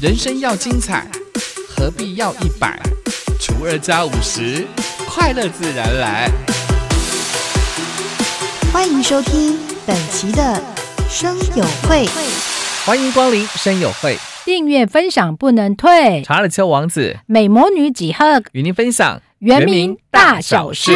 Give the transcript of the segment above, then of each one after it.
人生要精彩，何必要一百除二加五十？快乐自然来。欢迎收听本期的生友会，欢迎光临生友会，订阅分享不能退。查尔丘王子美魔女几何与您分享原名大小事。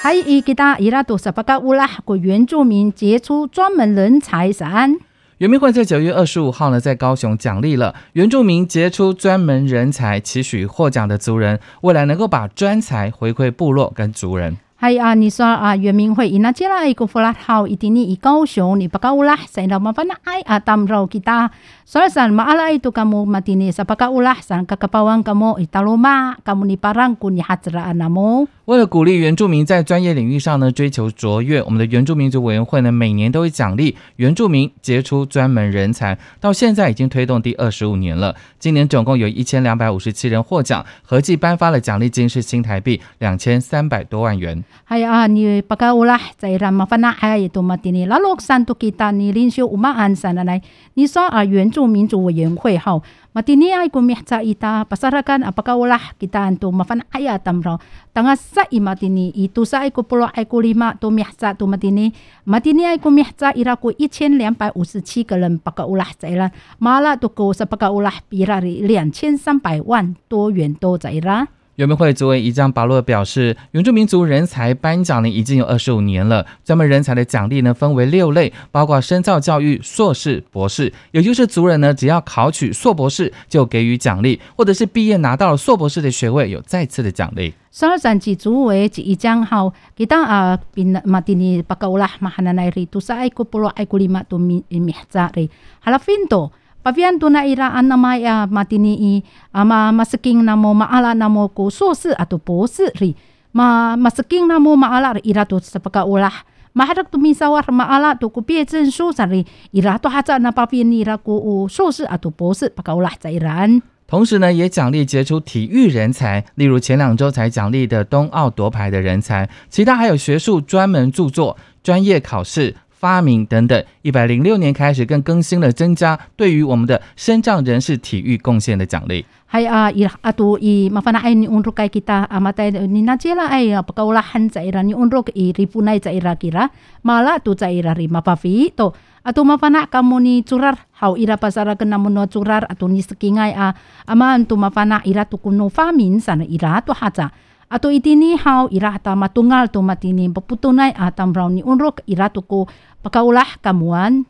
还一给大伊拉多萨巴嘎乌拉国原住民杰出专门人才伞。圆明会在九月二十五号呢，在高雄奖励了原住民杰出专门人才，期许获奖的族人未来能够把专才回馈部落跟族人。还啊，你说啊，圆明会伊那接来一个弗拉好，一定你以高雄你不高啦，谁老麻烦那哎啊，当肉给他。Soalnya maala itu kamu mati ni sapaka ulah san kakapawang kamu italoma kamu ni parang kun hatra anamu。为了鼓励原住民在专业领域上呢追求卓越，我们的原住民族委员会呢每年都会奖励原住民杰出专门人才，到现在已经推动第二十五年了。今年总共有一千两百五十七人获奖，合计颁发了奖励金是新台币两千三百多万元。Hai ah ni paka ulah 在让麻烦那哎也多 mati ni lalu santu kita ni 领袖 umaan sana 来，你说啊原住民族委员会哈，matini ay kumihca ita pasarakan apakah ulah kita antu mafan ayat tamro tanga sa imatini itu sa ay kupulo ay kulima tu mihca tu matini matini ay kumihca ira ku 一千两百五十七个人 paka ulah 在啦，mala tu ko sa paka ulah pirari 两千三百万多元都在啦。原民会作为一张保罗表示，原住民族人才颁奖呢已经有二十五年了。专门人才的奖励呢分为六类，包括深造教育、硕士、博士，也就是族人呢只要考取硕博士就给予奖励，或者是毕业拿到了硕博士的学位有再次的奖励。所以咱几族为一张好，kita 啊 bin matini pakaulah mahananay rito sa ay kupulo ay kulima tu mihza ri halafinto Pavian tuna ira anna maya matini i ama masking namo maala namo ko 硕士 atau 博士 ri ma masking namo maala ira tu sepaka ulah maharak tu misawar maala tu ku 毕业证书 sari ira tu haza na pavian ira ku 硕士 atau 博士 paka ulah cairan 同时呢，也奖励杰出体育人才，例如前两周才奖励的冬奥夺牌的人才，其他还有学术专门著作、专业考试。发明等等，一百零六年开始更更新了增加对于我们的身障人士体育贡献的奖励。Hai a i atu i mafana ai ni unruk kai kita amatai ni najela ai pakaulahan caira ni unruk i ripunai caira kira mala tu caira ri mapafi to atu mafana kamu ni curar hau ira pasara kena muno curar atu ni sekingai a ama antu mafana ira tu kuno famin sana ira tu haca Ato itini hau ira ta matungal to matini paputunay atam brown ni unrok ira to ko pakaulah kamuan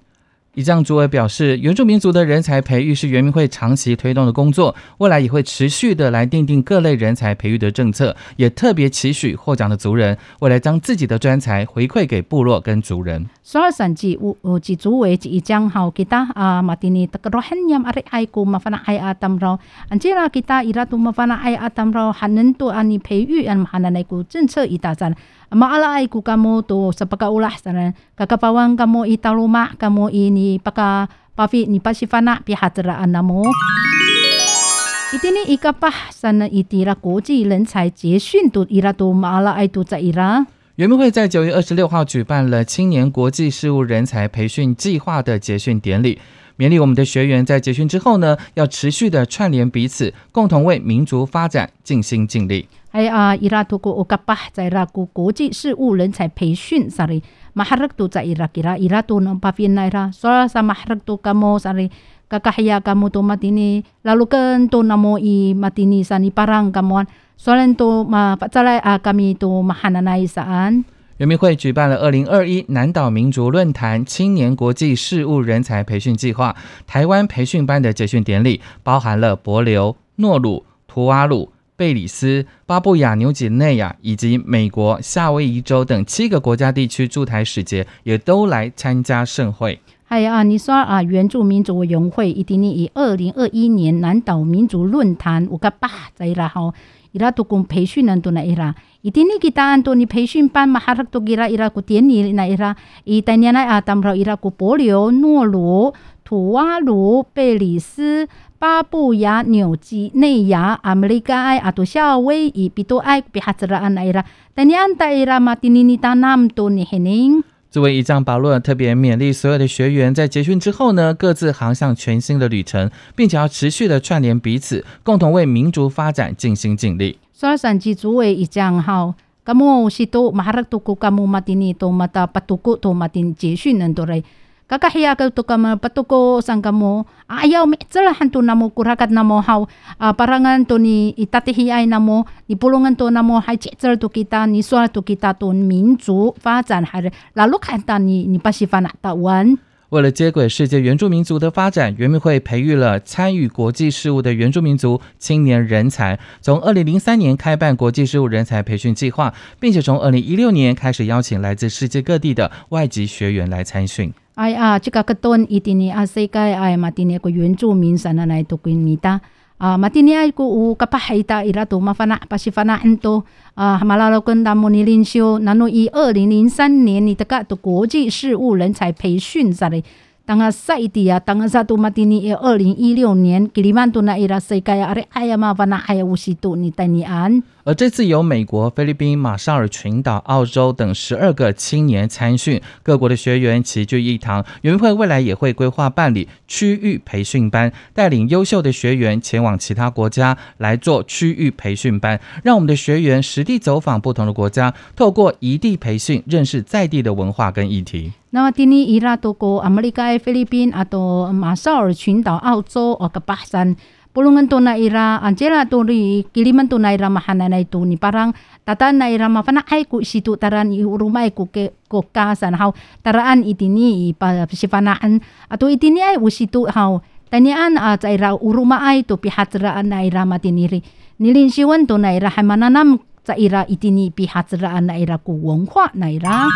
以藏族委表示，原住民族的人才培育是原民会长期推动的工作，未来也会持续的来定定各类人才培育的政策，也特别期许获奖的族人未来将自己的专才回馈给部落跟族人。所以，甚至五有几组位是将好给他啊，马蒂尼，这个罗汉人阿里爱国嘛，反正爱阿达姆罗，安吉拉给他伊拉都嘛，反正爱阿达姆罗，还能多阿尼培育，阿姆哈那那股政策一大赞。阿玛阿拉爱国，甘莫多，十八个乌拉，当然，嘎嘎巴万，甘莫伊达鲁马，甘莫伊尼。Paka pafi ni pasifana pihatraan namo itini ikapah sana itira 国际人才节训 tu ira tu maala ay tu 在 ira 圆明会在九月二十六号举办了青年国际事务人才培训计划的结训典礼。勉励我们的学员在结训之后呢，要持续的串联彼此，共同为民族发展尽心尽力。哎啊，伊拉图国乌卡巴在拉古国际事务人才培训啥哩马哈克图在伊拉伊拉伊拉图能巴菲奈拉，所以 sa 马哈克图 kamu sorry kakahya kamu tu matini lalu kan tu namo i matini sani parang kamuan Solen tu ma pacalai a kami tu mahananai saan 人民会举办了二零二一南岛民族论坛青年国际事务人才培训计划台湾培训班的结训典礼，包含了帛琉、诺鲁、图瓦鲁、贝里斯、巴布亚纽几内亚以及美国夏威夷州等七个国家地区驻台使节，也都来参加盛会。哎呀，你说啊，原住民族委员会一定你以二零二一年南岛民族论坛我个八在啦吼，伊拉都讲培训人都来伊拉，一定你给答案多尼培训班嘛，哈拉都给啦伊拉古典礼那伊拉，伊当年来啊，当不了伊拉古博留、诺鲁、土瓦鲁、贝里斯。巴布亚、纽基、内亚、阿美利加埃、阿多夏威夷、比多埃、比哈兹拉安埃拉，等你安伊拉嘛？丁尼尼达那么多，你很灵。作为一将保罗特别勉励所有的学员，在结训之后呢，各自航向全新的旅程，并且要持续的串联彼此，共同为民族发展尽心尽力。所以上级主委一将好。kamu situ maharak tuku kamu matini to mata patuku to matin jesu nandore kakahiya ka to kama patuko sang kamu ayaw mi tsalahan to namo kurakat namo haw uh, parangan to ni itatihi ay namo ni pulungan to namo hay tsal to kita ni swal to kita to minzu 发展还老路看到你你把西方拿到完。为了接轨世界原住民族的发展，原民会培育了参与国际事务的原住民族青年人才。从二零零三年开办国际事务人才培训计划，并且从二零一六年开始邀请来自世界各地的外籍学员来参训。哎呀，这个个段一定呢，啊，世界哎嘛，今年个原住民生来来读过米哒。啊，matini ay ko u kapahita ira to mafana pasifana ento 啊，马拉罗跟达摩尼领袖，那诺以二零零三年你的个的国际事务人才培训在嘞。当啊赛地啊，当啊萨杜马蒂尼，二零一六年吉里曼杜那伊拉世界啊，阿哎呀嘛，反那还有乌西杜尼带你安。而这次由美国、菲律宾、马绍尔群岛、澳洲等十二个青年参训，各国的学员齐聚一堂。园会未来也会规划办理区域培训班，带领优秀的学员前往其他国家来做区域培训班，让我们的学员实地走访不同的国家，透过异地培训认识在地的文化跟议题。那么，今年伊拉多过，美利菲律宾、阿，多马绍尔群岛、澳洲、哦个巴山。pulungan to na ira Angela to ri kiliman to na ira mahana na ito ni parang tatan na ira mafana ay ku situ taran i urumay ku ke ko kasan haw taraan itini pa sifanaan ato itini ay usitu haw tanian a uh, ira uruma ay to pihatraan na ira matiniri nilinsiwan to na ira hamananam sa ira itini pihatraan na ira ku 文化 na ira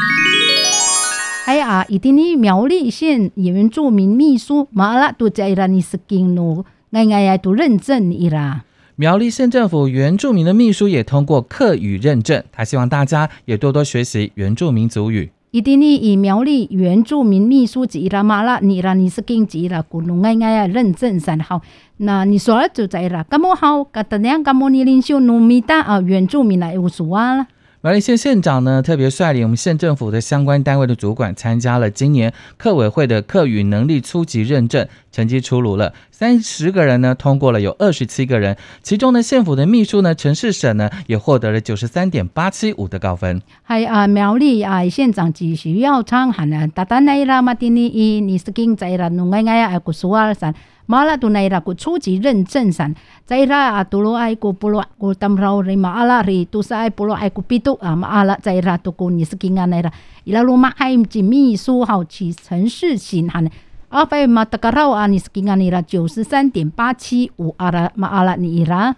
哎啊，一定呢苗栗县原住民秘书马拉都在让你是跟侬。 哎哎呀，都认证伊啦！苗栗县政府原住民的秘书也通过客语认证，他希望大家也多多学习原住民族语。伊定呢，以苗栗原住民秘书吉拉马拉尼拉尼斯金吉拉古农哎哎呀认证三号，那你说了就在啦，干么好？噶当年干么你领袖努米达啊，原住民来无数啊苗栗县县长呢，特别率领我们县政府的相关单位的主管参加了今年客委会的客语能力初级认证，成绩出炉了。三十个人呢通过了，有二十七个人，其中呢县府的秘书呢陈世省呢也获得了九十三点八七五的高分。还啊苗栗啊县长只需要唱喊啊，达达奈拉马丁尼伊尼斯金在啦努爱爱啊古苏尔山。马拉多奈拉古初级认证上，在拉啊杜罗埃古波罗古当劳里马阿拉里杜塞埃布罗埃古比杜啊马阿拉在拉杜古尼斯金啊奈拉伊拉罗马海吉秘书号其城市型哈呢，阿菲马达卡劳啊尼斯金啊尼拉九十三点八七五阿拉马阿拉尼伊拉。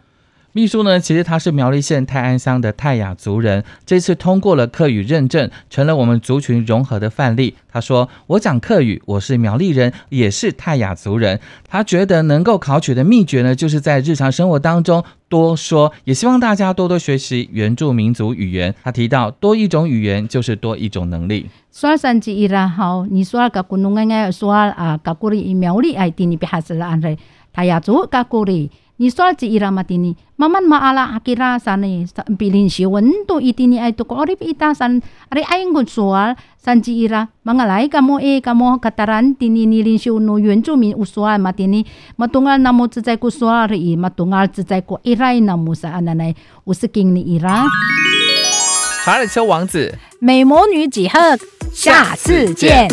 秘书呢，其实他是苗栗县泰安乡的泰雅族人，这次通过了客语认证，成了我们族群融合的范例。他说：“我讲客语，我是苗栗人，也是泰雅族人。”他觉得能够考取的秘诀呢，就是在日常生活当中多说，也希望大家多多学习原住民族语言。他提到，多一种语言就是多一种能力。说三句伊拉好，你说个古农爱爱说啊，个古里苗栗爱听你别哈子了安，泰雅族个古里。你说这伊拉马蒂尼，慢慢嘛阿拉阿基拉山呢，比林西温度一定爱多个，阿里比达山，阿里爱个说，山之伊拉，嘛个来个么诶个么卡达兰蒂尼尼林西 no 原住民有说马蒂尼，嘛东阿那么只在个说而已，嘛东阿只在个伊拉那么啥安奈，有是经你伊拉。查尔丘王子，美魔女几何，下次见。